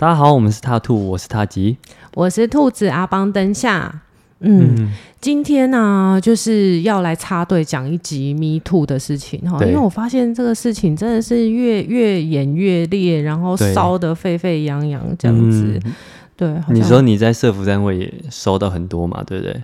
大家好，我们是他兔，我是他吉，我是兔子阿邦登下。嗯，嗯今天呢、啊，就是要来插队讲一集 Me Too 的事情哈，因为我发现这个事情真的是越越演越烈，然后烧得沸沸扬扬这样子。对，对你说你在社福单位也收到很多嘛，对不对？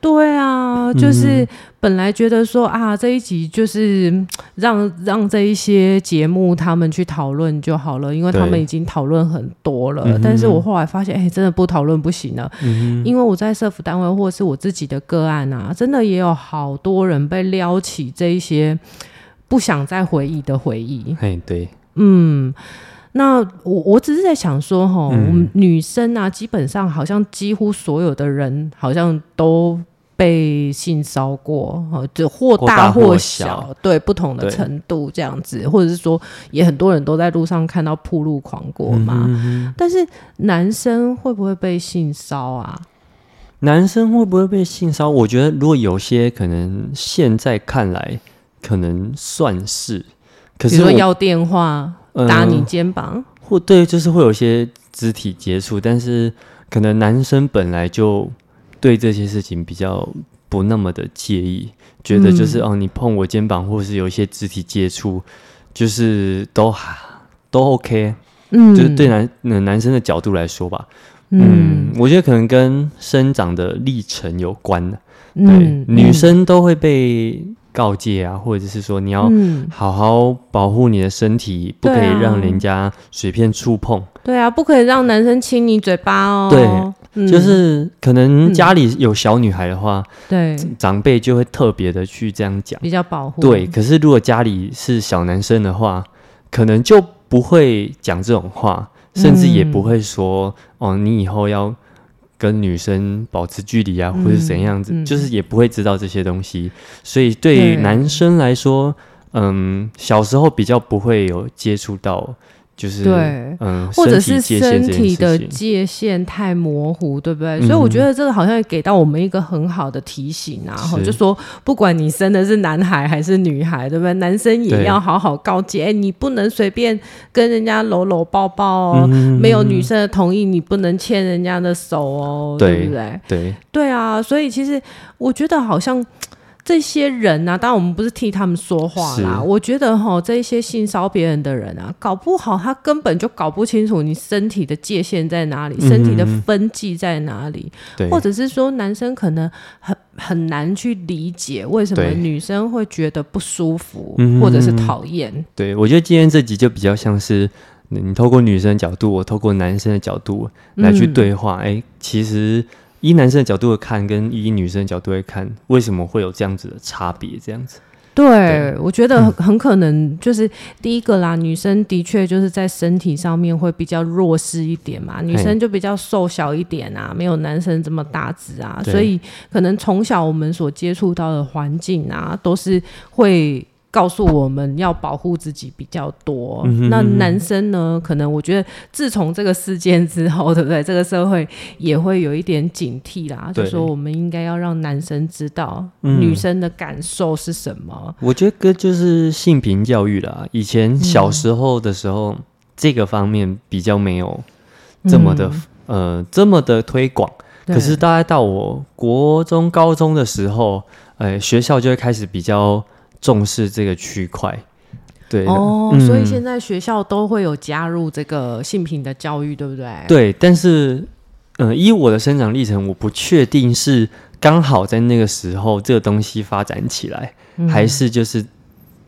对啊，就是本来觉得说啊，这一集就是让让这一些节目他们去讨论就好了，因为他们已经讨论很多了。但是我后来发现，哎，真的不讨论不行了，因为我在社服单位或是我自己的个案啊，真的也有好多人被撩起这一些不想再回忆的回忆。哎，对，嗯，那我我只是在想说，哈，我们女生啊，基本上好像几乎所有的人好像都。被性骚过，哈就或大或小，或小对不同的程度这样子，或者是说，也很多人都在路上看到铺路狂过嘛。嗯、但是男生会不会被性骚啊？男生会不会被性骚？我觉得如果有些可能，现在看来可能算是，可是说要电话、打你肩膀，呃、或对，就是会有一些肢体接触，但是可能男生本来就。对这些事情比较不那么的介意，觉得就是、嗯、哦，你碰我肩膀或者是有一些肢体接触，就是都都 OK，嗯，就是对男男生的角度来说吧，嗯，嗯，我觉得可能跟生长的历程有关的，对，嗯、女生都会被告诫啊，或者是说你要好好保护你的身体，不可以让人家随便触碰，对啊，不可以让男生亲你嘴巴哦，对。就是可能家里有小女孩的话，嗯、对。长辈就会特别的去这样讲，比较保护。对，可是如果家里是小男生的话，可能就不会讲这种话，甚至也不会说、嗯、哦，你以后要跟女生保持距离啊，或者是怎样子，嗯嗯、就是也不会知道这些东西。所以对于男生来说，嗯，小时候比较不会有接触到。就是对，嗯，或者是身体的界限太模糊，对不对？嗯、所以我觉得这个好像也给到我们一个很好的提醒啊，是就说不管你生的是男孩还是女孩，对不对？男生也要好好告诫，哎，你不能随便跟人家搂搂抱抱哦，嗯、没有女生的同意，你不能牵人家的手哦，对，对不对？对，对啊，所以其实我觉得好像。这些人啊，当然我们不是替他们说话啦。我觉得哈，这些性骚别人的人啊，搞不好他根本就搞不清楚你身体的界限在哪里，嗯、身体的分际在哪里，对或者是说男生可能很很难去理解为什么女生会觉得不舒服，或者是讨厌。对，我觉得今天这集就比较像是你透过女生的角度，我透过男生的角度来去对话。哎、嗯，其实。以男生的角度来看，跟以女生的角度来看，为什么会有这样子的差别？这样子，对，对我觉得很可能就是第一个啦，嗯、女生的确就是在身体上面会比较弱势一点嘛，女生就比较瘦小一点啊，没有男生这么大只啊，所以可能从小我们所接触到的环境啊，都是会。告诉我们要保护自己比较多，嗯、哼那男生呢？可能我觉得自从这个事件之后，对不对？这个社会也会有一点警惕啦，对就说我们应该要让男生知道女生的感受是什么。嗯、我觉得就是性平教育啦。以前小时候的时候，嗯、这个方面比较没有这么的、嗯、呃这么的推广。可是大概到我国中、高中的时候，呃，学校就会开始比较。重视这个区块，对哦，嗯、所以现在学校都会有加入这个性平的教育，对不对？对，但是，嗯、呃，依我的生长历程，我不确定是刚好在那个时候这个东西发展起来，嗯、还是就是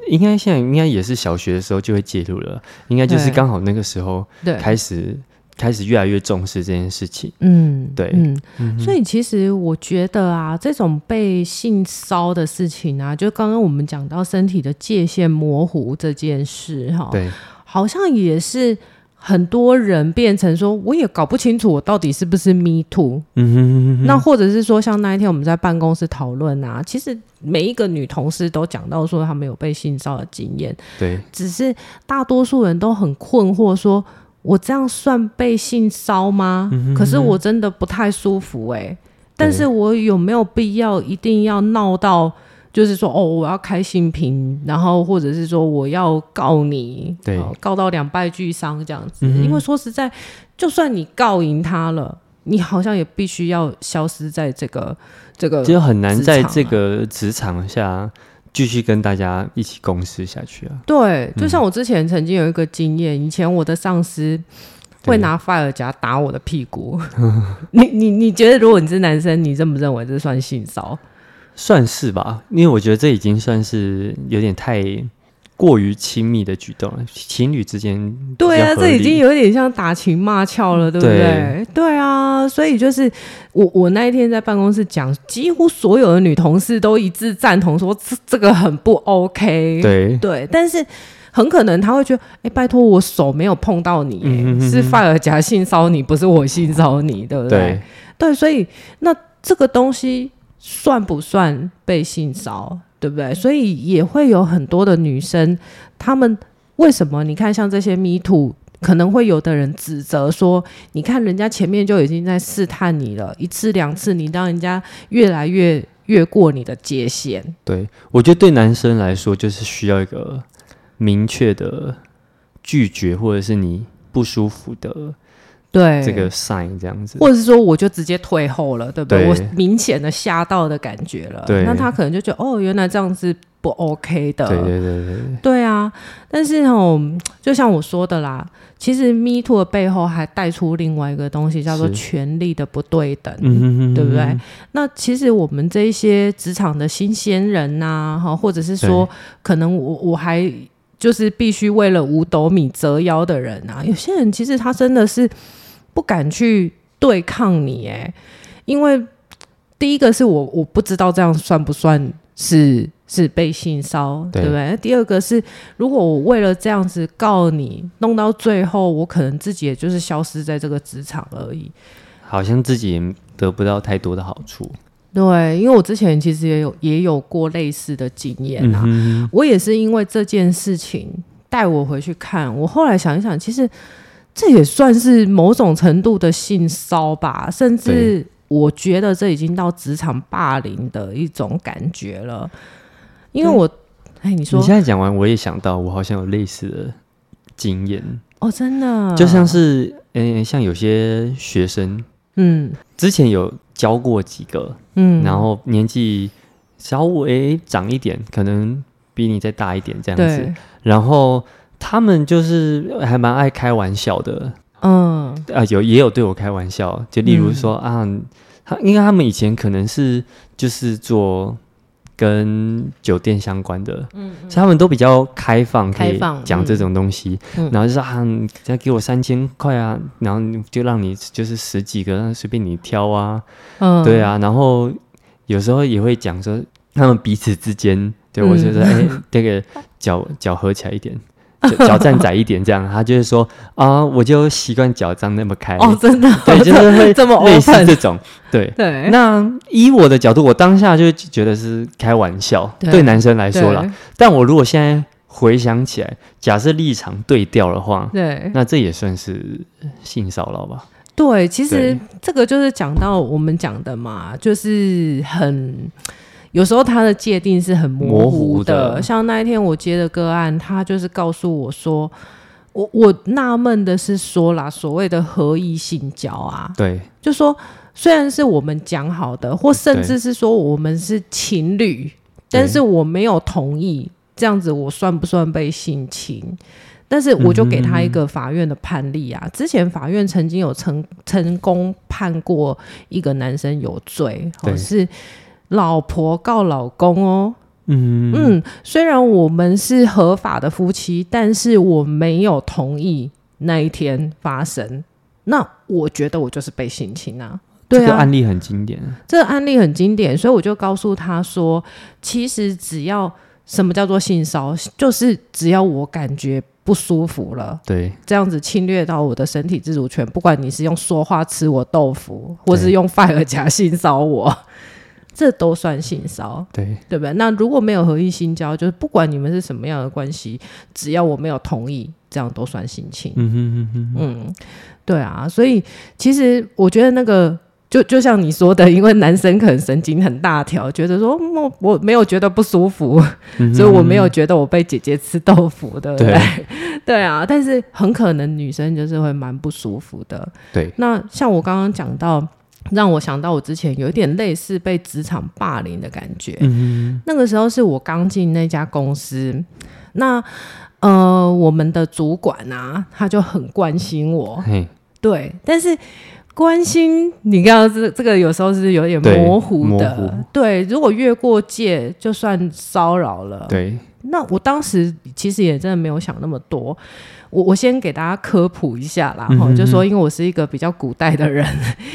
应该现在应该也是小学的时候就会介入了，应该就是刚好那个时候开始。开始越来越重视这件事情，嗯，对，嗯，嗯，所以其实我觉得啊，这种被性骚的事情啊，就刚刚我们讲到身体的界限模糊这件事，哈，对，好像也是很多人变成说，我也搞不清楚我到底是不是 me too，嗯哼哼哼，那或者是说，像那一天我们在办公室讨论啊，其实每一个女同事都讲到说，她没有被性骚的经验，对，只是大多数人都很困惑说。我这样算被性骚吗？嗯哼嗯哼，可是我真的不太舒服哎、欸。但是我有没有必要一定要闹到就是说哦，我要开性平，然后或者是说我要告你，对，告到两败俱伤这样子。嗯、因为说实在，就算你告赢他了，你好像也必须要消失在这个这个，就很难在这个职场下。继续跟大家一起共事下去啊！对，就像我之前曾经有一个经验，嗯、以前我的上司会拿发耳夹打我的屁股。你你你觉得，如果你是男生，你认不认为这算性骚？算是吧，因为我觉得这已经算是有点太。过于亲密的举动，情侣之间对啊，这已经有点像打情骂俏了，对不对？对，对啊，所以就是我我那一天在办公室讲，几乎所有的女同事都一致赞同说这这个很不 OK。对对，但是很可能他会觉得，哎，拜托我手没有碰到你，嗯、是发尔夹性骚你，不是我性骚你，对不对？对，对，所以那这个东西算不算被性骚？对不对？所以也会有很多的女生，她们为什么？你看，像这些 Me Too，可能会有的人指责说：“你看，人家前面就已经在试探你了，一次两次，你让人家越来越越过你的界限。”对，我觉得对男生来说，就是需要一个明确的拒绝，或者是你不舒服的。对这个 sign 这样子，或者是说我就直接退后了，对不对？对，我明显的吓到的感觉了，对，那他可能就觉得哦，原来这样子不 OK 的，对对对对，对啊。但是哦，就像我说的啦，其实 Me Too 的背后还带出另外一个东西，叫做权力的不对等，对不对？那其实我们这一些职场的新鲜人呐、啊，哈，或者是说，可能我我还就是必须为了五斗米折腰的人啊，有些人其实他真的是。不敢去对抗你，哎，因为第一个是我我不知道这样算不算是是被性骚，对，对不对？第二个是如果我为了这样子告你，弄到最后，我可能自己也就是消失在这个职场而已，好像自己也得不到太多的好处。对，因为我之前其实也有也有过类似的经验啊，嗯，我也是因为这件事情带我回去看，我后来想一想，其实。这也算是某种程度的性骚吧，甚至我觉得这已经到职场霸凌的一种感觉了。因为我，哎，你说，你现在讲完，我也想到，我好像有类似的经验。哦，真的，就像是，诶，像有些学生，嗯，之前有教过几个，嗯，然后年纪稍微长一点，可能比你再大一点这样子，然后。他们就是还蛮爱开玩笑的，嗯，啊，有也有对我开玩笑，就例如说、嗯、啊，他因为他们以前可能是就是做跟酒店相关的，嗯，嗯，所以他们都比较开放，可以讲这种东西，嗯、然后就说啊，再给我三千块啊，然后就让你就是十几个，让随便你挑啊，嗯，对啊，然后有时候也会讲说他们彼此之间，对、嗯、我就说哎，这个脚脚合起来一点。脚站窄一点，这样他就是说啊，我就习惯脚张那么开哦，真的，对，就是会这么类似这种，对对。那以我的角度，我当下就觉得是开玩笑，对，对男生来说啦。但我如果现在回想起来，假设立场对调的话，对，那这也算是性骚扰吧？对，其实这个就是讲到我们讲的嘛，就是很。有时候他的界定是很模糊的，像那一天我接的个案，他就是告诉我说，我我纳闷的是说啦，所谓的合意性交啊，对，就说虽然是我们讲好的，或甚至是说我们是情侣，但是我没有同意，这样子我算不算被性侵？但是我就给他一个法院的判例啊，嗯、之前法院曾经有成成功判过一个男生有罪，对，是。老婆告老公哦，嗯。嗯，虽然我们是合法的夫妻，但是我没有同意那一天发生，那我觉得我就是被性侵啊。对啊，这个案例很经典，这个案例很经典，所以我就告诉他说，其实只要什么叫做性骚，就是只要我感觉不舒服了，对，这样子侵略到我的身体自主权，不管你是用说话吃我豆腐，或是用发耳夹性骚我。这都算性骚，对对不对？那如果没有合意性交，就是不管你们是什么样的关系，只要我没有同意，这样都算性侵。嗯哼哼哼。嗯，对啊。所以其实我觉得那个就就像你说的，因为男生可能神经很大条，觉得说我我没有觉得不舒服，嗯、所以我没有觉得我被姐姐吃豆腐，对不对？对，对啊，但是很可能女生就是会蛮不舒服的。对，那像我刚刚讲到，让我想到我之前有一点类似被职场霸凌的感觉。嗯哼，那个时候是我刚进那家公司，那呃，我们的主管啊，他就很关心我。嘿对，但是。关心，你刚刚这这个有时候是有点模糊的，对，模糊。对，如果越过界，就算骚扰了。对，那我当时其实也真的没有想那么多。我我先给大家科普一下啦，哈、嗯，就说因为我是一个比较古代的人，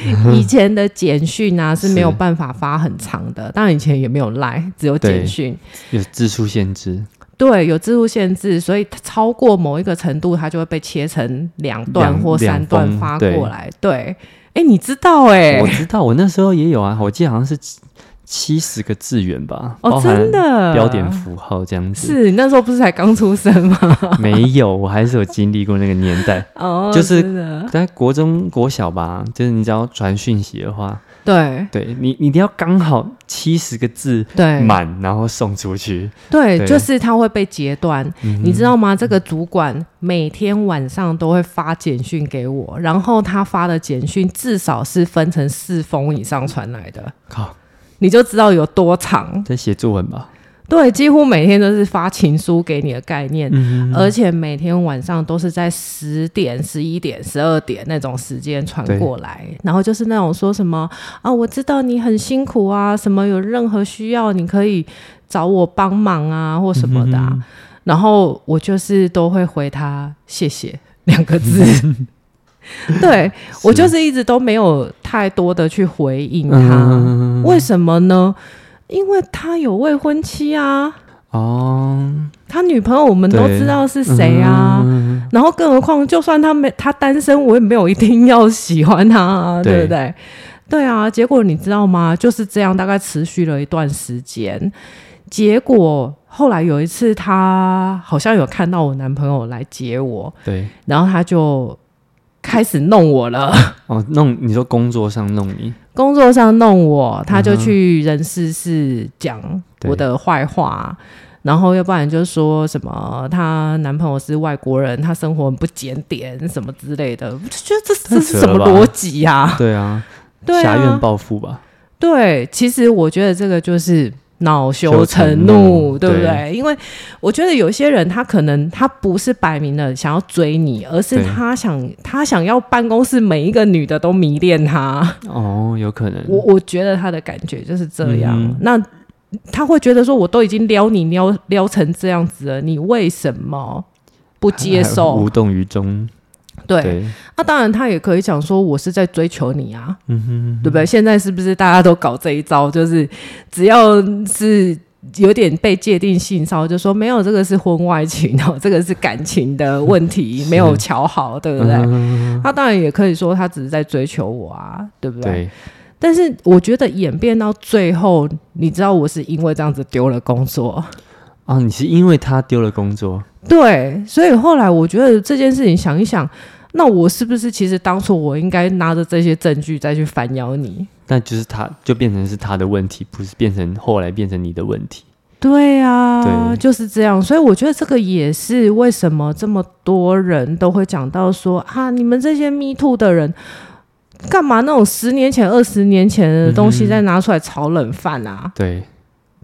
嗯、以前的简讯啊是没有办法发很长的，当然以前也没有赖，只有简讯，有字数限制。对，有字数限制，所以超过某一个程度，它就会被切成两段或三段发过来。对，哎，你知道哎？我知道，我那时候也有啊，我记得好像是七十个字元吧。哦，真的，标点符号这样子。是，你那时候不是才刚出生吗？没有，我还是有经历过那个年代。哦，就是在国中、国小吧，就是你只要传讯息的话。对，对你，你一定要刚好七十个字满，然后送出去。对，对就是它会被截断，嗯、你知道吗？这个主管每天晚上都会发简讯给我，然后他发的简讯至少是分成四封以上传来的。靠，你就知道有多长。在写作文吧。对，几乎每天都是发情书给你的概念，而且每天晚上都是在十点、十一点、十二点那种时间传过来，然后就是那种说什么啊，我知道你很辛苦啊，什么有任何需要你可以找我帮忙啊，或什么的、啊，然后我就是都会回他谢谢两个字。对我就是一直都没有太多的去回应他，嗯、为什么呢？因为他有未婚妻啊，哦，他女朋友我们都知道是谁啊，嗯、然后更何况就算他没他单身，我也没有一定要喜欢他啊，对，对不对？对啊，结果你知道吗？就是这样，大概持续了一段时间，结果后来有一次，他好像有看到我男朋友来接我，对，然后他就。开始弄我了 哦，弄你说工作上弄你，工作上弄我，他就去人事室讲我的坏话，嗯、然后要不然就说什么她男朋友是外国人，她生活很不检点什么之类的，我就觉得这这是什么逻辑呀？对啊，对啊，挟怨报复吧。对，其实我觉得这个就是。恼羞成怒，对不对？对，因为我觉得有些人他可能他不是摆明了想要追你，而是他想他想要办公室每一个女的都迷恋他。哦，有可能。我我觉得他的感觉就是这样。嗯、那他会觉得说，我都已经撩你撩撩成这样子了，你为什么不接受？无动于衷。对，那、啊、当然他也可以讲说，我是在追求你啊，嗯哼嗯哼，对不对？现在是不是大家都搞这一招？就是只要是有点被界定性骚，就说没有这个是婚外情哦，这个是感情的问题，没有瞧好，对不对？他、当然也可以说他只是在追求我啊，对不对？对，但是我觉得演变到最后，你知道我是因为这样子丢了工作。啊，你是因为他丢了工作？对，所以后来我觉得这件事情想一想，那我是不是其实当初我应该拿着这些证据再去反咬你？那就是他就变成是他的问题，不是变成后来变成你的问题。对啊，对，就是这样。所以我觉得这个也是为什么这么多人都会讲到说啊，你们这些 Me Too 的人干嘛那种十年前、二十年前的东西再拿出来炒冷饭啊？嗯、对。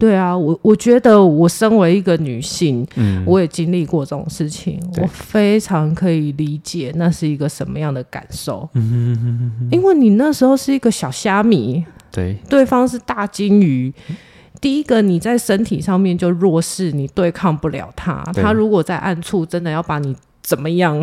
对啊，我我觉得我身为一个女性，嗯，我也经历过这种事情，我非常可以理解那是一个什么样的感受。嗯哼哼哼哼，因为你那时候是一个小虾米，对，对方是大鲸鱼。第一个，你在身体上面就弱势，你对抗不了他。对他如果在暗处真的要把你怎么样，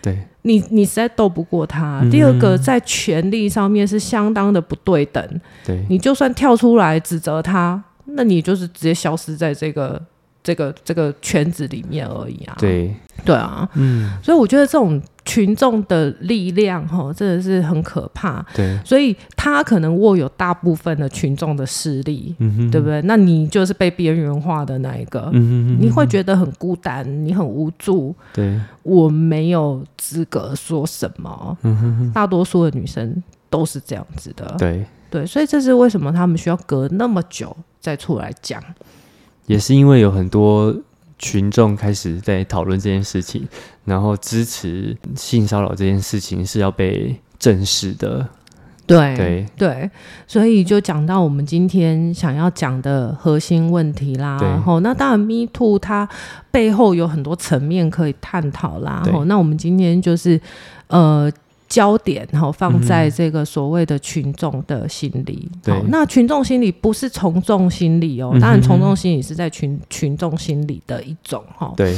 对，你你实在斗不过他。嗯、第二个，在权力上面是相当的不对等。对，你就算跳出来指责他。那你就是直接消失在这个这个这个圈子里面而已啊！对对啊，嗯，所以我觉得这种群众的力量哈，真的是很可怕。对，所以他可能握有大部分的群众的势力，嗯哼，对不对？那你就是被边缘化的那一个，嗯哼你会觉得很孤单，你很无助。对，我没有资格说什么。嗯哼，大多数的女生都是这样子的。对对，所以这是为什么他们需要隔那么久再出来讲，也是因为有很多群众开始在讨论这件事情，然后支持性骚扰这件事情是要被正视的。对对对，所以就讲到我们今天想要讲的核心问题啦。然后，那当然，Me Too 它背后有很多层面可以探讨啦。然后，那我们今天就是呃焦点然后放在这个所谓的群众的心理。对、嗯，那群众心理不是从众心理哦，当然从众心理是在群群众心理的一种哈。对，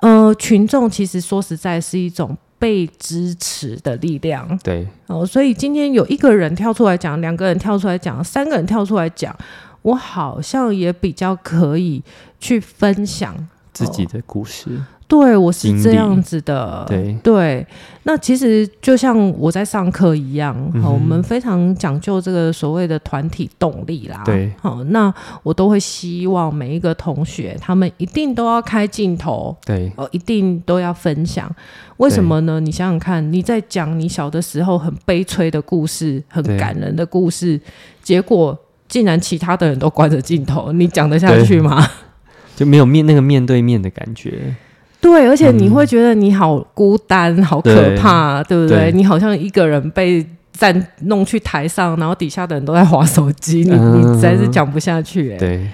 呃，群众其实说实在是一种。被支持的力量，对哦，所以今天有一个人跳出来讲，两个人跳出来讲，三个人跳出来讲，我好像也比较可以去分享自己的故事。哦对，我是这样子的。对对，那其实就像我在上课一样，嗯、我们非常讲究这个所谓的团体动力啦。对，好，那我都会希望每一个同学，他们一定都要开镜头。对，哦，一定都要分享。为什么呢？你想想看，你在讲你小的时候很悲催的故事，很感人的故事，结果竟然其他的人都关着镜头，你讲得下去吗？就没有面那个面对面的感觉。对，而且你会觉得你好孤单，嗯、好可怕，对，对不对，对？你好像一个人被站弄去台上，然后底下的人都在划手机，你、嗯、你实在是讲不下去。对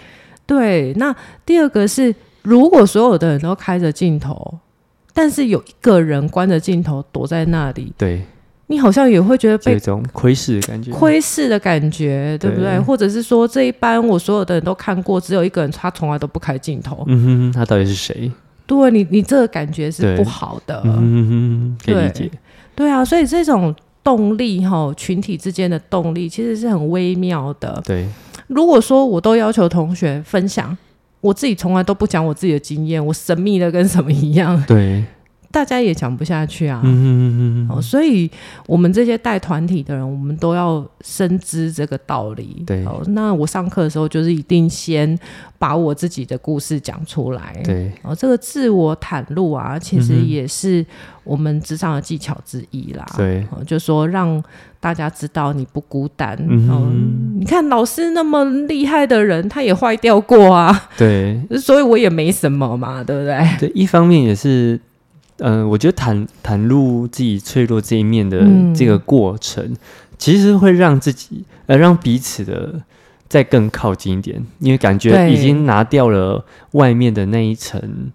对。那第二个是，如果所有的人都开着镜头，但是有一个人关着镜头躲在那里，对，你好像也会觉得被这种窥视的感觉，窥视的感觉，对不对，对？或者是说，这一班我所有的人都看过，只有一个人他从来都不开镜头，嗯哼，他到底是谁？对你，你这个感觉是不好的。嗯，可以理解。对啊，所以这种动力哈，群体之间的动力其实是很微妙的。对，如果说我都要求同学分享，我自己从来都不讲我自己的经验，我神秘的跟什么一样。对。大家也讲不下去啊，嗯嗯嗯嗯，哦所以我们这些带团体的人，我们都要深知这个道理。对，哦那我上课的时候就是一定先把我自己的故事讲出来。对，哦，这个自我袒露啊，其实也是我们职场的技巧之一啦。对，就说让大家知道你不孤单。嗯，嗯，你看老师那么厉害的人，他也坏掉过啊。对，所以我也没什么嘛，对不对？对，一方面也是。嗯、呃，我觉得袒袒露自己脆弱这一面的这个过程，嗯、其实会让自己呃让彼此的再更靠近一点，因为感觉已经拿掉了外面的那一层，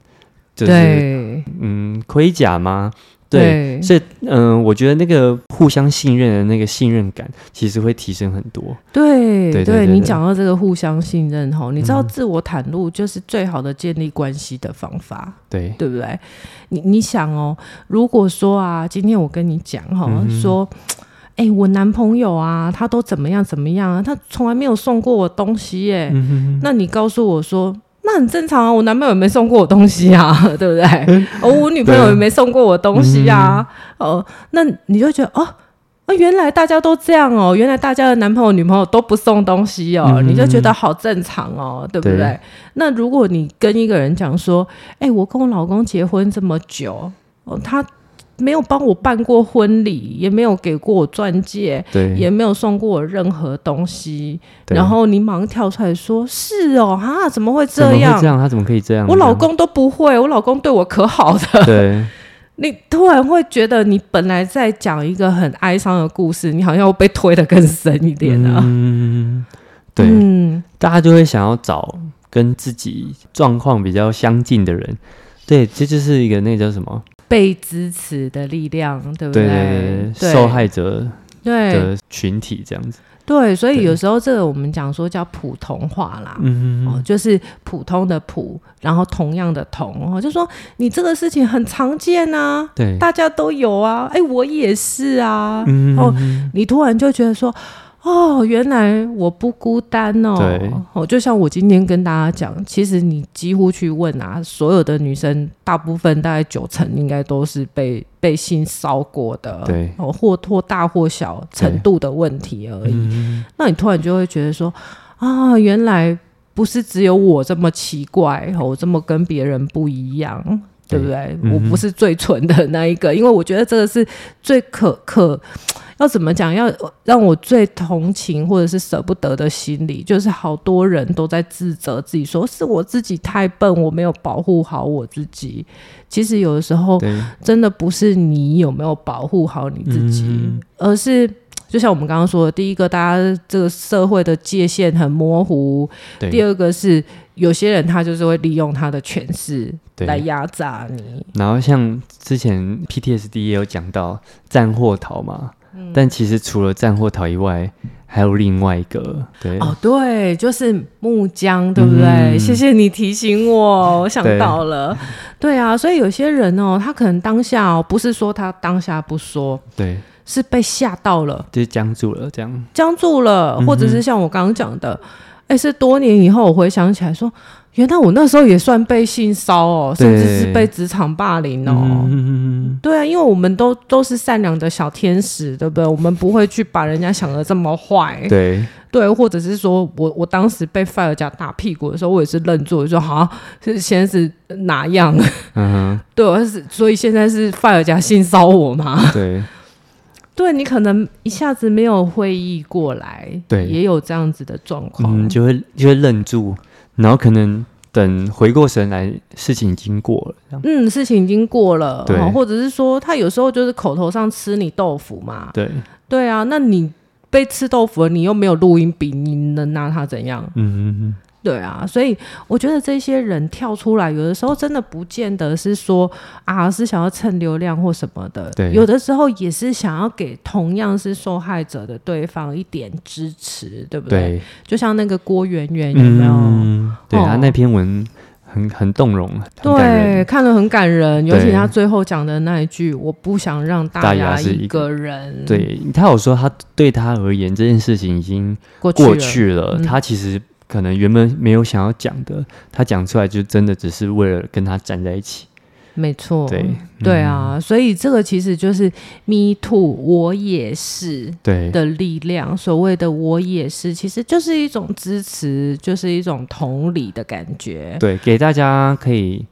就是嗯盔甲吗？对，所以嗯、呃，我觉得那个互相信任的那个信任感，其实会提升很多。对对，对，对，对，你讲到这个互相信任哈，你知道自我袒露就是最好的建立关系的方法，对对不对？你你想哦，如果说啊，今天我跟你讲哈、嗯，说，哎，我男朋友啊，他都怎么样怎么样啊，他从来没有送过我东西耶，嗯、那你告诉我说。那很正常啊，我男朋友也没送过我东西啊，对不对？哦，我女朋友也没送过我东西啊。哦，那你就觉得哦，哦，原来大家都这样哦，原来大家的男朋友、女朋友都不送东西哦，嗯、你就觉得好正常哦，对不对？对，那如果你跟一个人讲说，哎、欸，我跟我老公结婚这么久，哦，他。没有帮我办过婚礼，也没有给过我钻戒，对，也没有送过我任何东西。然后你马上跳出来说：“是哦，啊，怎么会这样？这样？他怎么可以这样？我老公都不会，我老公对我可好的。”对，你突然会觉得，你本来在讲一个很哀伤的故事，你好像被推得更深一点了。嗯，对，嗯，大家就会想要找跟自己状况比较相近的人。对，这就是一个那叫什么？被支持的力量，对不对？对，对，对，受害者的群体这样子。对，所以有时候这个我们讲说叫普通话啦，嗯哦，就是普通的普，然后同样的同，哦，就说你这个事情很常见啊，对，大家都有啊，哎，我也是啊，嗯，哦，你突然就觉得说。哦，原来我不孤单哦。对，哦，就像我今天跟大家讲，其实你几乎去问啊，所有的女生，大部分大概九成应该都是被被性骚过的，对，哦，或或大或小程度的问题而已。嗯。那你突然就会觉得说，啊，原来不是只有我这么奇怪，我这么跟别人不一样，对，对不对？嗯。我不是最蠢的那一个，因为我觉得这个是最可可。要怎么讲？要让我最同情或者是舍不得的心理，就是好多人都在自责自己，说是我自己太笨，我没有保护好我自己。其实有的时候，真的不是你有没有保护好你自己，嗯、而是就像我们刚刚说的，第一个，大家这个社会的界限很模糊；第二个是有些人他就是会利用他的权势来压榨你。然后像之前 PTSD 也有讲到战或逃嘛。但其实除了战或逃以外，还有另外一个，对。哦，对，就是木僵，对不对？嗯、谢谢你提醒我，我想到了，对，对啊，所以有些人哦，他可能当下哦，不是说他当下不说，对，是被吓到了，就是僵住了，这样。僵住了，或者是像我刚刚讲的，哎、嗯，是多年以后我回想起来说。原来我那时候也算被性骚哦，甚至是被职场霸凌哦。嗯、对啊，因为我们都都是善良的小天使，对不对？我们不会去把人家想的这么坏。对 对，或者是说我我当时被 fire 夹打屁股的时候，我也是愣住，说好，是先是哪样？嗯，对，是所以现在是 fire 夹性骚我吗？对，对你可能一下子没有会意过来，对，也有这样子的状况，嗯，就会就会愣住。然后可能等回过神来，事情已经过了。嗯，事情已经过了，对，或者是说他有时候就是口头上吃你豆腐嘛。对，对啊，那你被吃豆腐了，你又没有录音笔，你能拿他怎样？嗯嗯嗯。对啊，所以我觉得这些人跳出来，有的时候真的不见得是说啊，是想要蹭流量或什么的。对，有的时候也是想要给同样是受害者的对方一点支持，对不对？对，就像那个郭圆圆有没有？嗯、对他、哦、那篇文很很动容，对，看了很感人，尤其他最后讲的那一句：“我不想让大家一个人。”对，他有说，他对他而言这件事情已经过去了，去了嗯、他其实。可能原本没有想要讲的，他讲出来就真的只是为了跟他站在一起。没错，对对啊，嗯、所以这个其实就是 “me too”，我也是对的力量。所谓的“我也是”，其实就是一种支持，就是一种同理的感觉。对，给大家可以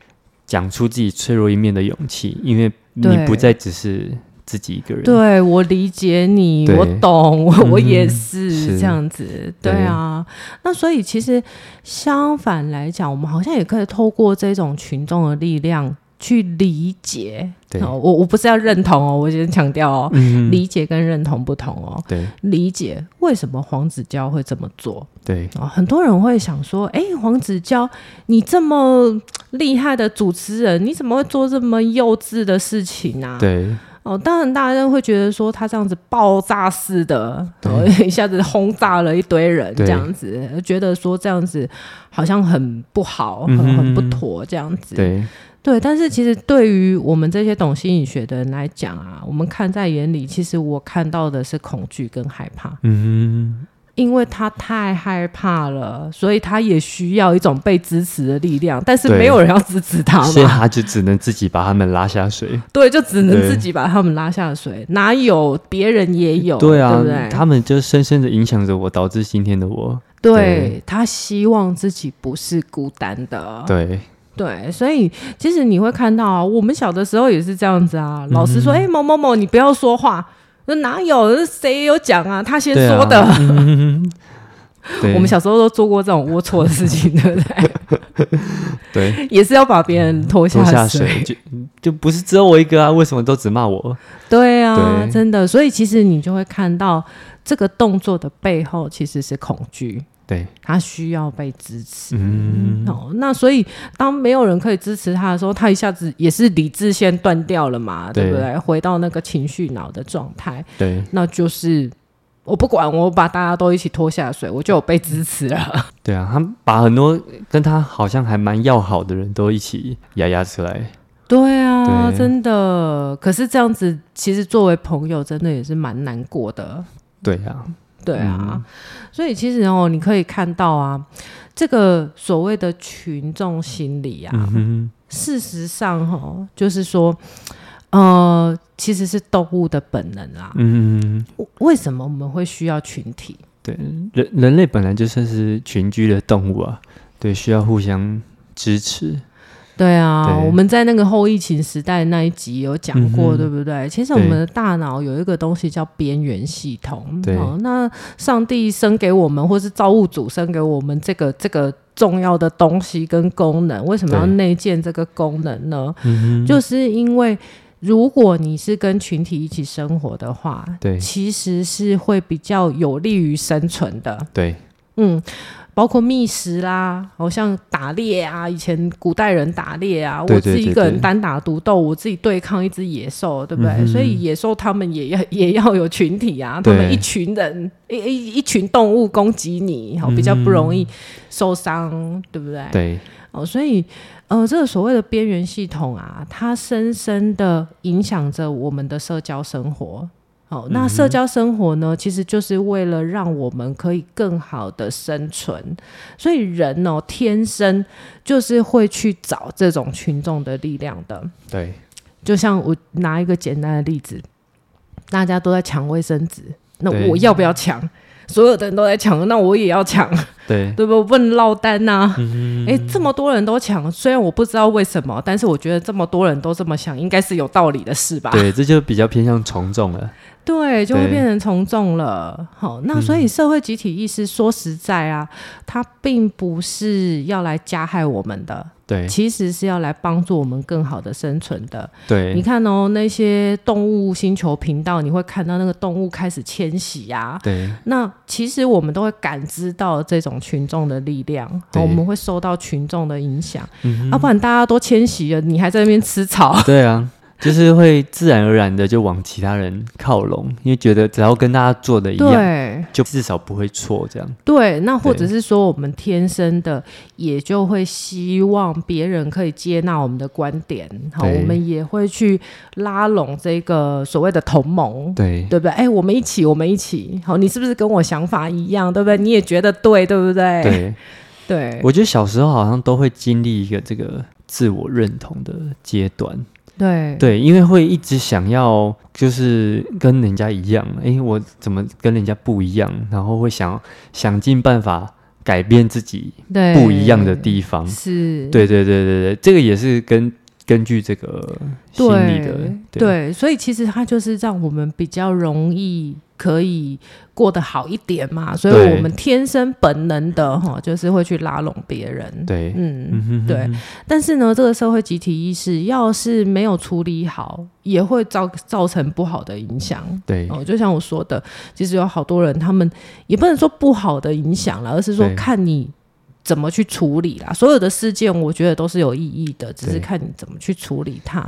讲出自己脆弱一面的勇气，因为你不再只是。自己一个人，对，我理解你，我懂，我、嗯、我也是，是这样子，对啊。那所以其实相反来讲，我们好像也可以透过这种群众的力量去理解。对，我我不是要认同哦，我先强调哦、嗯，理解跟认同不同哦。对，理解为什么黄子佼会这么做？对啊，很多人会想说，哎，黄子佼，你这么厉害的主持人，你怎么会做这么幼稚的事情啊？对。哦，当然，大家会觉得说他这样子爆炸式的，哦、一下子轰炸了一堆人，这样子，觉得说这样子好像很不好，很很不妥，这样子。对，对。但是其实对于我们这些懂心理学的人来讲啊，我们看在眼里，其实我看到的是恐惧跟害怕。嗯。因为他太害怕了，所以他也需要一种被支持的力量，但是没有人要支持他嘛，所以他就只能自己把他们拉下水。对，就只能自己把他们拉下水，哪有别人也有？对啊，对不对？他们就深深的影响着我，导致今天的我。对，对他希望自己不是孤单的。对对，所以其实你会看到啊，我们小的时候也是这样子啊。老师说：“哎、嗯，某某某，你不要说话。”那哪有？谁有讲啊？他先说的。啊 嗯、我们小时候都做过这种龌龊的事情，对不对？对，也是要把别人拖下水，就就不是只有我一个啊？为什么都只骂我？对啊对，真的。所以其实你就会看到这个动作的背后其实是恐惧。对，他需要被支持。嗯，哦，那所以当没有人可以支持他的时候，他一下子也是理智线断掉了嘛，对，对不对？回到那个情绪脑的状态。对，那就是我不管，我把大家都一起拖下水，我就有被支持了。对啊，他把很多跟他好像还蛮要好的人都一起压压出来。对啊对，真的。可是这样子，其实作为朋友，真的也是蛮难过的。对啊。对啊、嗯，所以其实哦，你可以看到啊，这个所谓的群众心理啊，嗯、事实上哈、哦，就是说，呃，其实是动物的本能啊。嗯，为什么我们会需要群体？对，人人类本来就算是群居的动物啊，对，需要互相支持。对啊，对我们在那个后疫情时代那一集有讲过，嗯、对不对？其实我们的大脑有一个东西叫边缘系统。对、哦，那上帝生给我们，或是造物主生给我们这个这个重要的东西跟功能，为什么要内建这个功能呢？就是因为如果你是跟群体一起生活的话，对，其实是会比较有利于生存的。对，嗯。包括觅食啦，好像打猎啊，以前古代人打猎啊，对对对对，我自己一个人单打独斗，我自己对抗一只野兽，对不对？嗯、所以野兽他们也要 也要有群体啊，他们一群人一一一群动物攻击你，好比较不容易受伤，嗯，对不对？对，哦，所以呃，这个所谓的边缘系统啊，它深深的影响着我们的社交生活。好，那社交生活呢，其实就是为了让我们可以更好的生存，所以人哦，天生就是会去找这种群众的力量的。对，就像我拿一个简单的例子，大家都在抢卫生纸，那我要不要抢？所有的人都在抢，那我也要抢，对 对不？问落单呐、啊。哎、嗯欸，这么多人都抢，虽然我不知道为什么，但是我觉得这么多人都这么想，应该是有道理的事吧？对，这就比较偏向从众了。对，就会变成从众了。好，那所以社会集体意识，说实在啊，嗯，它并不是要来加害我们的，对，其实是要来帮助我们更好的生存的。对，你看哦，那些动物星球频道，你会看到那个动物开始迁徙啊。对，那其实我们都会感知到这种群众的力量，我们会受到群众的影响。嗯，要不然大家都迁徙了，你还在那边吃草？对啊。就是会自然而然的就往其他人靠拢，因为觉得只要跟大家做的一样，对，就至少不会错这样。对，那或者是说我们天生的也就会希望别人可以接纳我们的观点，好，我们也会去拉拢这个所谓的同盟，对，对不对？哎，我们一起，我们一起，好，你是不是跟我想法一样，对不对？你也觉得对，对不对？对，对，我觉得小时候好像都会经历一个这个自我认同的阶段。对对，因为会一直想要就是跟人家一样，哎，我怎么跟人家不一样？然后会想想尽办法改变自己不一样的地方。是，对对对对对，这个也是跟根据这个心理的对，对，对，所以其实它就是让我们比较容易。可以过得好一点嘛？所以我们天生本能的哈，就是会去拉拢别人。对，嗯，嗯哼哼对。但是呢，这个社会集体意识要是没有处理好，也会造造成不好的影响。对，哦，就像我说的，其实有好多人，他们也不能说不好的影响了，而是说看你。怎么去处理啦？所有的事件，我觉得都是有意义的，只是看你怎么去处理它。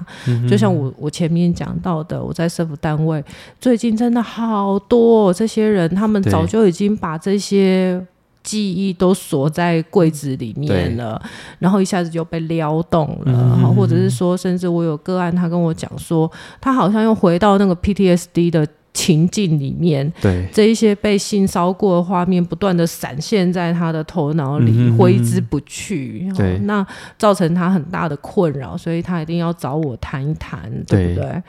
就像我我前面讲到的，我在社府单位，最近真的好多这些人，他们早就已经把这些记忆都锁在柜子里面了，然后一下子就被撩动了，嗯、或者是说，甚至我有个案，他跟我讲说，他好像又回到那个 PTSD 的。情境里面，对这一些被性骚过的画面不断的闪现在他的头脑里，挥之不去。对、哦，那造成他很大的困扰，所以他一定要找我谈一谈，对不对？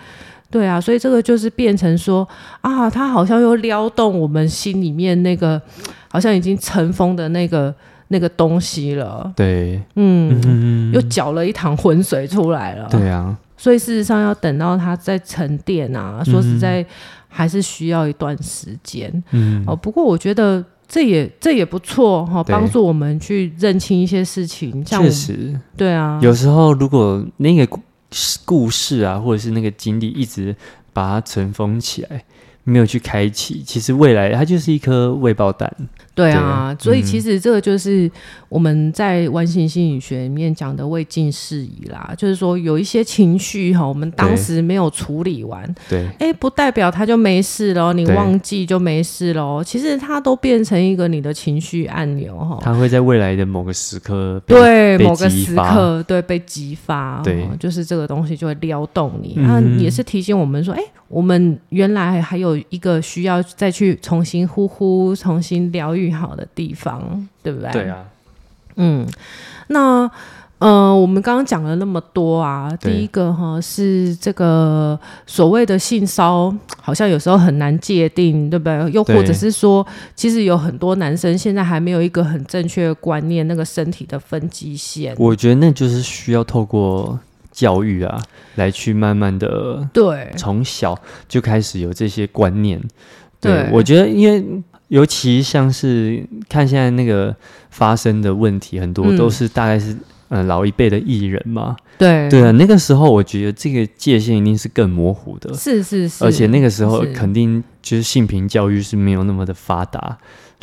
对啊，所以这个就是变成说啊，他好像又撩动我们心里面那个好像已经尘封的那个那个东西了。对，嗯，嗯又搅了一塘浑水出来了。对啊，所以事实上要等到他再沉淀啊，说实在。嗯还是需要一段时间，嗯，哦，不过我觉得这也这也不错哈，帮助我们去认清一些事情。确实，对啊，有时候如果那个故事啊，或者是那个经历一直把它尘封起来，没有去开启，其实未来它就是一颗未爆弹。对啊，对，所以其实这个就是我们在完形心理学里面讲的未尽事宜啦，就是说有一些情绪哈，我们当时没有处理完，对，哎，不代表它就没事喽，你忘记就没事喽，其实它都变成一个你的情绪按钮哈，它会在未来的某个时刻对某个时刻对被激发，对，就是这个东西就会撩动你，那、嗯、也是提醒我们说，哎，我们原来还有一个需要再去重新呼呼，重新疗愈。好的地方，对不对？对啊，嗯，那呃，我们刚刚讲了那么多啊，第一个哈是这个所谓的性骚，好像有时候很难界定，对不对？又或者是说，其实有很多男生现在还没有一个很正确的观念，那个身体的分界线。我觉得那就是需要透过教育啊，来去慢慢的对，从小就开始有这些观念。对，对我觉得，因为尤其像是看现在那个发生的问题，很多都是大概是。嗯，老一辈的艺人嘛，对。对啊，那个时候我觉得这个界限一定是更模糊的，是是是，而且那个时候肯定就是性平教育是没有那么的发达，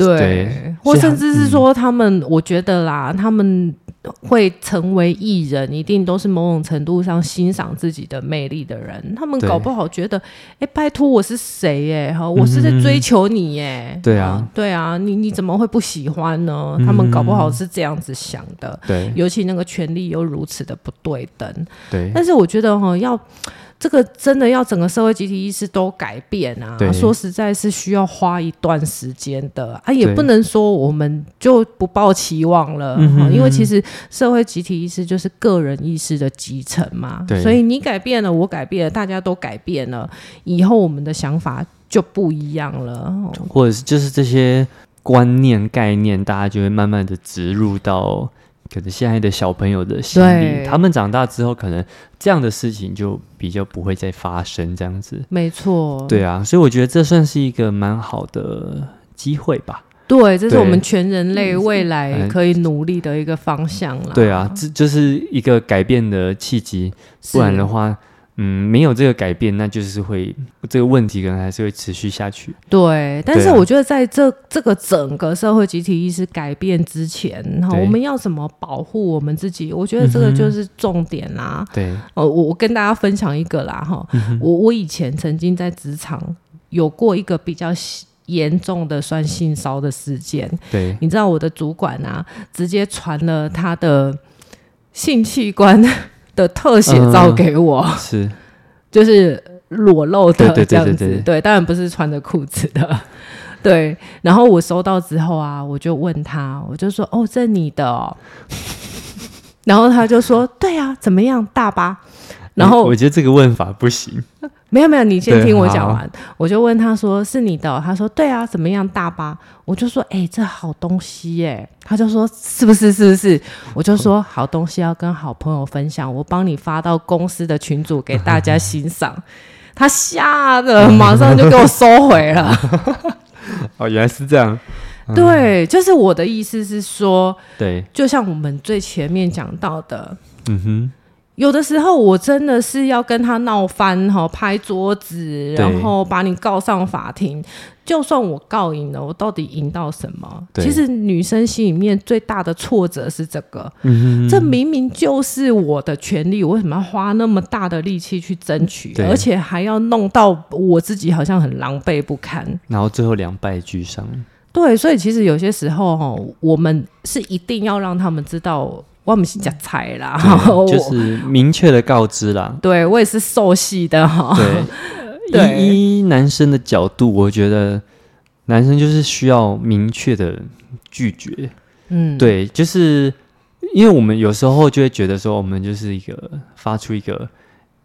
对，对或甚至是说他们，嗯、我觉得啦，他们。会成为艺人，一定都是某种程度上欣赏自己的魅力的人。他们搞不好觉得，哎，拜托，我是谁耶？哈，我是在追求你耶。对啊，对啊，你你怎么会不喜欢呢？他们搞不好是这样子想的。对，尤其那个权力又如此的不对等。对，但是我觉得哈，要。这个真的要整个社会集体意识都改变啊！说实在是需要花一段时间的啊，也不能说我们就不抱期望了，嗯、因为其实社会集体意识就是个人意识的集成嘛。所以你改变了，我改变了，大家都改变了，以后我们的想法就不一样了，或者是就是这些观念概念，大家就会慢慢的植入到。可能现在的小朋友的心理，他们长大之后，可能这样的事情就比较不会再发生，这样子。没错。对啊，所以我觉得这算是一个蛮好的机会吧。对，这是我们全人类未来可以努力的一个方向了。对啊，这就是一个改变的契机，不然的话。嗯，没有这个改变，那就是会这个问题可能还是会持续下去。对，但是我觉得在这、啊、这个整个社会集体意识改变之前，哈，我们要怎么保护我们自己？我觉得这个就是重点啦。对、嗯，呃，我我跟大家分享一个啦，哈、嗯，我我以前曾经在职场有过一个比较严重的算性骚的事件。对，你知道我的主管啊，直接传了他的性器官。的特写照给我，嗯、是，就是裸露的这样子，对，当然不是穿着裤子的，对。然后我收到之后啊，我就问他，我就说：“哦，这你的哦。” 然后他就说：“对啊，怎么样，大吧？”然后我觉得这个问法不行。没有没有，你先听我讲完。我就问他说：“是你的？”他说：“对啊，怎么样，大巴？”我就说：“哎、欸，这好东西耶！”他就说：“是不是？是不是？”我就说：“好东西要跟好朋友分享，我帮你发到公司的群组给大家欣赏。”他吓得马上就给我收回了。哦，原来是这样。对，就是我的意思是说，对，就像我们最前面讲到的，嗯哼。有的时候我真的是要跟他闹翻哈，拍桌子，然后把你告上法庭。就算我告赢了，我到底赢到什么？其实女生心里面最大的挫折是这个。嗯，这明明就是我的权利，我为什么要花那么大的力气去争取？而且还要弄到我自己好像很狼狈不堪，然后最后两败俱伤。对，所以其实有些时候哈，我们是一定要让他们知道。我们是讲菜啦，就是明确的告知啦。对，我也是受系的哈。对，以男生的角度，我觉得男生就是需要明确的拒绝。嗯，对，就是因为我们有时候就会觉得说，我们就是一个发出一个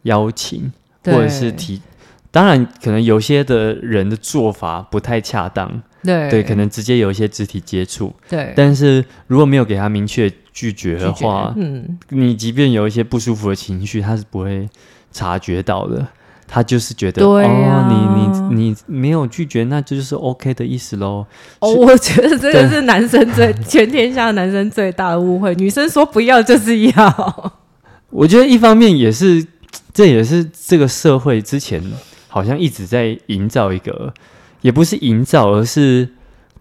邀请，或者是提。当然，可能有些的人的做法不太恰当。对，对，可能直接有一些肢体接触。对，但是如果没有给他明确。拒绝的话，嗯，你即便有一些不舒服的情绪，他是不会察觉到的。他就是觉得，对啊、哦，你你你没有拒绝，那这就是 OK 的意思喽。哦，我觉得这个是男生最 全天下男生最大的误会。女生说不要就是要。我觉得一方面也是，这也是这个社会之前好像一直在营造一个，也不是营造，而是。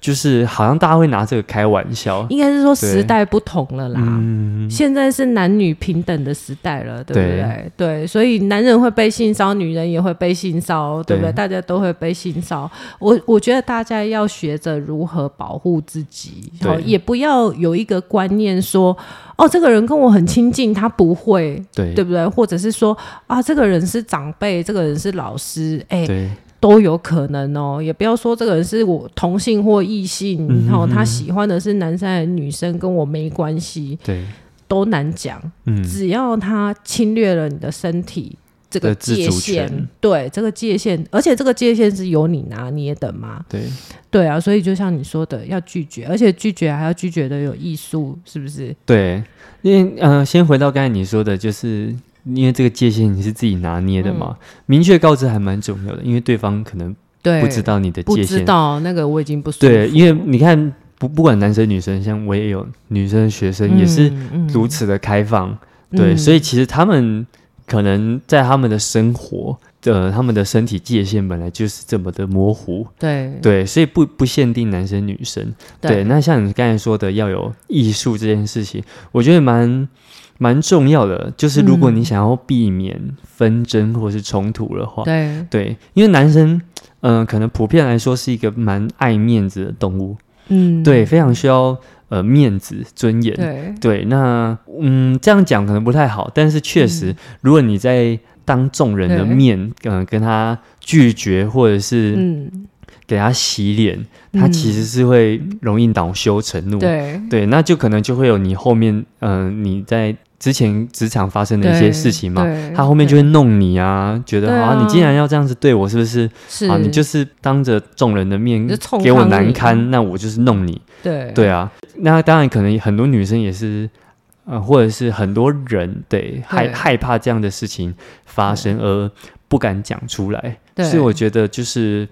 就是好像大家会拿这个开玩笑，应该是说时代不同了啦。嗯，现在是男女平等的时代了，对不对？对，对，所以男人会被性骚，女人也会被性骚，对不对？大家都会被性骚。我我觉得大家要学着如何保护自己，好，也不要有一个观念说，哦，这个人跟我很亲近，他不会，对，对不对？或者是说，啊，这个人是长辈，这个人是老师，哎。对都有可能哦，也不要说这个人是我同性或异性，然后、嗯、他喜欢的是男生还是女生，跟我没关系。对，都难讲。嗯，只要他侵略了你的身体。这个界限，对这个界限，而且这个界限是由你拿捏的嘛？对，对啊，所以就像你说的，要拒绝，而且拒绝还要拒绝的有艺术，是不是？对，因为呃，先回到刚才你说的，就是因为这个界限你是自己拿捏的嘛，嗯、明确告知还蛮重要的，因为对方可能不知道你的界限，不知道那个我已经不对，因为你看不不管男生女生，像我也有女生的学生、嗯、也是如此的开放，嗯、对，所以其实他们。可能在他们的生活的、呃、他们的身体界限本来就是这么的模糊，对。对，所以不不限定男生女生，对，对。那像你刚才说的，要有艺术这件事情，我觉得蛮蛮重要的。就是如果你想要避免纷争或是冲突的话，对。对，因为男生嗯、呃，可能普遍来说是一个蛮爱面子的动物，嗯，对，非常需要。呃，面子、尊严，对，对，那嗯，这样讲可能不太好，但是确实，嗯、如果你在当众人的面，嗯、呃，跟他拒绝或者是给他洗脸，嗯、他其实是会容易恼羞成怒，对，对，那就可能就会有你后面，嗯、呃，你在。之前职场发生的一些事情嘛，他后面就会弄你啊，觉得啊，你既然要这样子对我，是不是？是。啊，你就是当着众人的面给我难堪，那我就是弄你。对。对啊，那当然可能很多女生也是，呃，或者是很多人对害害怕这样的事情发生而不敢讲出来。所以我觉得就是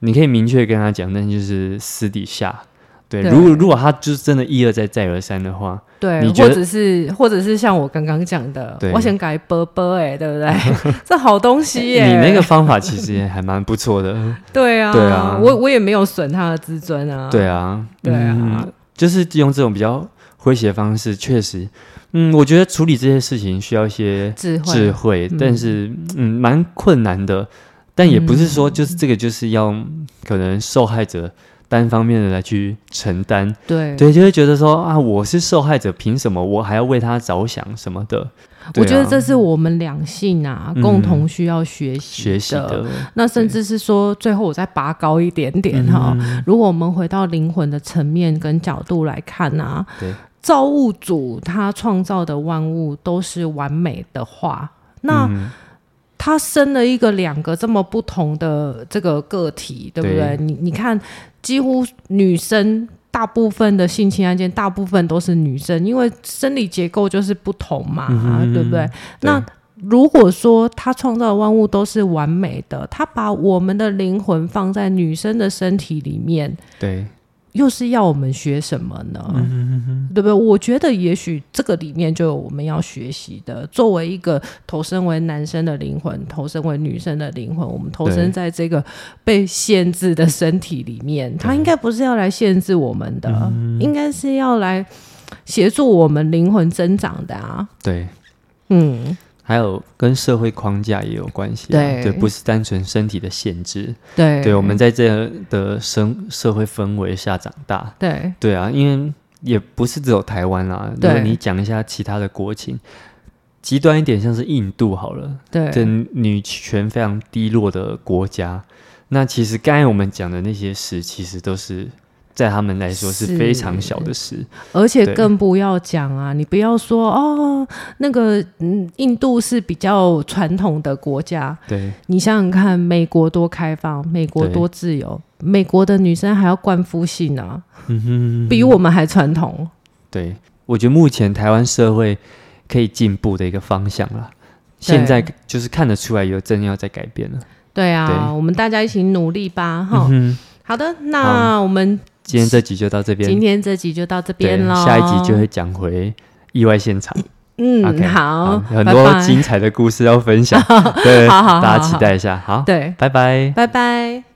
你可以明确跟他讲，但就是私底下。对，如果如果他就是真的一而再再而三的话。对，或者是或者是像我刚刚讲的，我想改波波哎，对不对？这好东西耶！你那个 方法其实也还蛮不错的。对啊，对啊，我我也没有损他的自尊啊。对啊，对啊，嗯，就是用这种比较诙谐方式，确实，嗯，我觉得处理这些事情需要一些智慧，智慧，但是嗯，蛮困难的。但也不是说就是这个就是要可能受害者。单方面的来去承担，对。对，就会觉得说啊，我是受害者，凭什么我还要为他着想什么的？我觉得这是我们两性啊，嗯、共同需要学习学习的。那甚至是说，最后我再拔高一点点哈，对如果我们回到灵魂的层面跟角度来看啊，对造物主他创造的万物都是完美的话，那。嗯他生了一个两个这么不同的这个个体，对不对？对你你看，几乎女生大部分的性侵案件，大部分都是女生，因为生理结构就是不同嘛，嗯，对不对？对，那如果说他创造的万物都是完美的，他把我们的灵魂放在女生的身体里面，对。又是要我们学什么呢？嗯、哼哼对不对？我觉得也许这个里面就有我们要学习的。作为一个投身为男生的灵魂，投身为女生的灵魂，我们投身在这个被限制的身体里面，他应该不是要来限制我们的，嗯、应该是要来协助我们灵魂增长的啊。对，嗯。还有跟社会框架也有关系，对，对，不是单纯身体的限制，对，对，我们在这样的生社会氛围下长大，对，对啊，因为也不是只有台湾啦，如果你讲一下其他的国情，极端一点，像是印度好了，对，这女权非常低落的国家，那其实刚才我们讲的那些事，其实都是。在他们来说是非常小的事，而且更不要讲啊！你不要说哦，那个嗯，印度是比较传统的国家。对，你想想看，美国多开放，美国多自由，美国的女生还要冠夫姓啊，嗯哼嗯哼，比我们还传统。对，我觉得目前台湾社会可以进步的一个方向了，对现在就是看得出来有真要在改变了。对啊，对我们大家一起努力吧！哈，嗯、好的，那我们。今天这集就到这边。今天这集就到这边喽。下一集就会讲回意外现场。嗯，okay, 好，好，很多精彩的故事要分享。拜 拜对，好好，大家期待一下。好，对，拜拜，拜拜。